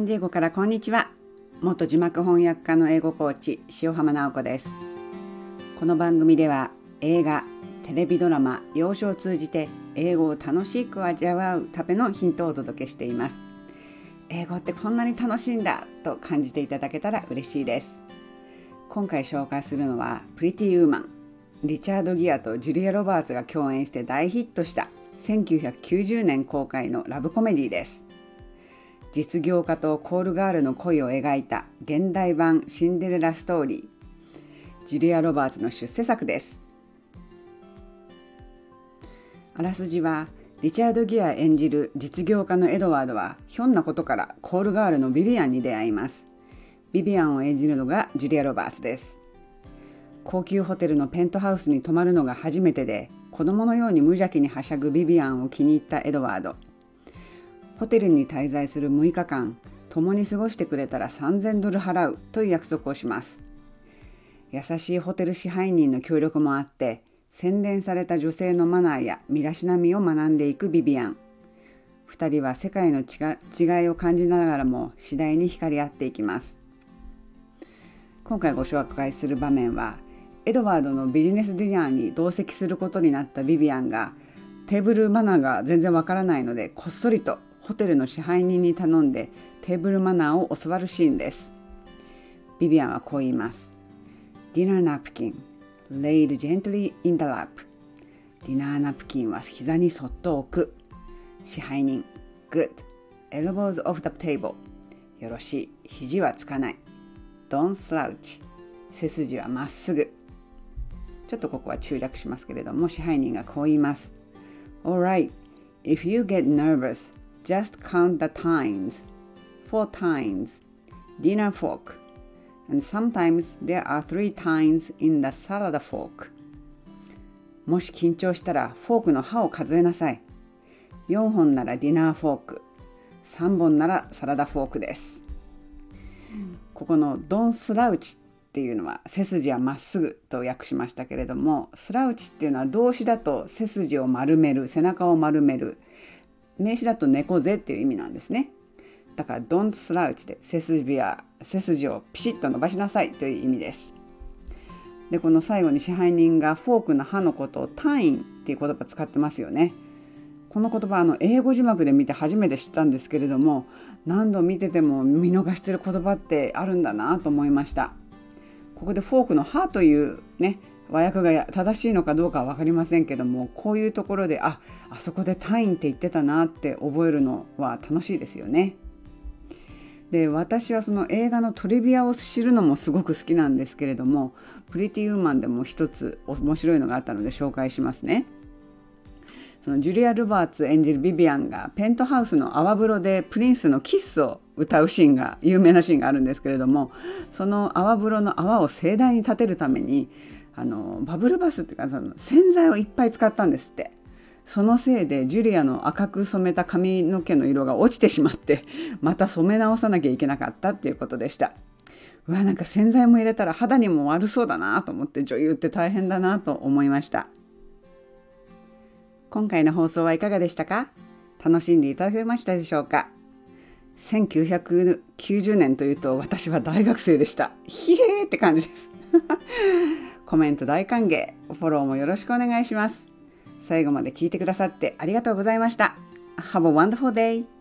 ンディエゴからこんにちは。元字幕翻訳家の英語コーチ塩浜直子です。この番組では映画テレビドラマ幼少を通じて英語を楽しく味わうためのヒントをお届けしています。英語ってこんなに楽しいんだと感じていただけたら嬉しいです。今回紹介するのはプリティウーマンリチャード・ギアとジュリア・ロバーツが共演して大ヒットした1990年公開のラブコメディです。実業家とコールガールの恋を描いた現代版シンデレラストーリー。ジュリア・ロバーツの出世作です。あらすじはリチャード・ギア演じる実業家のエドワードはひょんなことからコールガールのビビアンに出会います。ビビアンを演じるのがジュリア・ロバーツです。高級ホテルのペントハウスに泊まるのが初めてで子供のように無邪気にはしゃぐビビアンを気に入ったエドワード。ホテルに滞在する6日間共に過ごしてくれたら3000ドル払うという約束をします。優しいホテル支配人の協力もあって洗練された女性のマナーや身だしなみを学んでいくビビアン。2人は世界の違いを感じながらも次第に光り合っていきます。今回ご紹介する場面はエドワードのビジネスディナーに同席することになったビビアンがテーブルマナーが全然わからないのでこっそりとホテルの支配人に頼んでテーブルマナーを教わるシーンです。ビビアンはこう言います。Dinner napkin laid gently in the lap ディナーナプキンは膝にそっと置く。支配人 Good elbows off the table よろしい。肘はつかない。Don't slouch 背筋はまっすぐ。ちょっとここは中略しますけれども支配人がこう言います。Alright, if you get nervous, Just count the times. Four times. Dinner fork. And sometimes there are three times in the salad fork. もし緊張したらフォークの刃を数えなさい。4本ならディナーフォーク。3本ならサラダフォークです。ここのドンスラウチっていうのは背筋はまっすぐと訳しましたけれどもスラウチっていうのは動詞だと背筋を丸める背中を丸める名詞だと猫背っていう意味なんですね。だから don't slouch で背筋や背筋をピシッと伸ばしなさいという意味です。で、この最後に支配人がフォークの刃のことを単位っていう言葉使ってますよね。この言葉あの英語字幕で見て初めて知ったんですけれども何度見てても見逃してる言葉ってあるんだなと思いました。ここでフォークの歯というね和訳が正しいのかどうかは分かりませんけどもこういうところでああそこでタインって言ってたなって覚えるのは楽しいですよね。で私はその映画のトリビアを知るのもすごく好きなんですけれどもプリティウーマンでも一つ面白いのがあったので紹介しますね。そのジュリア・ルバーツ演じるビビアンがペントハウスの泡風呂でプリンスのキスを歌うシーンが有名なシーンがあるんですけれどもその泡風呂の泡を盛大に立てるためにあのバブルバスっていうかその洗剤をいっぱい使ったんですって。そのせいでジュリアの赤く染めた髪の毛の色が落ちてしまって また染め直さなきゃいけなかったっていうことでした。うわなんか洗剤も入れたら肌にも悪そうだなと思って女優って大変だなと思いました。今回の放送はいかがでしたか？楽しんでいただけましたでしょうか？1990年というと私は大学生でしたひえーって感じです コメント大歓迎、フォローもよろしくお願いします。最後まで聞いてくださってありがとうございました。Have a wonderful day!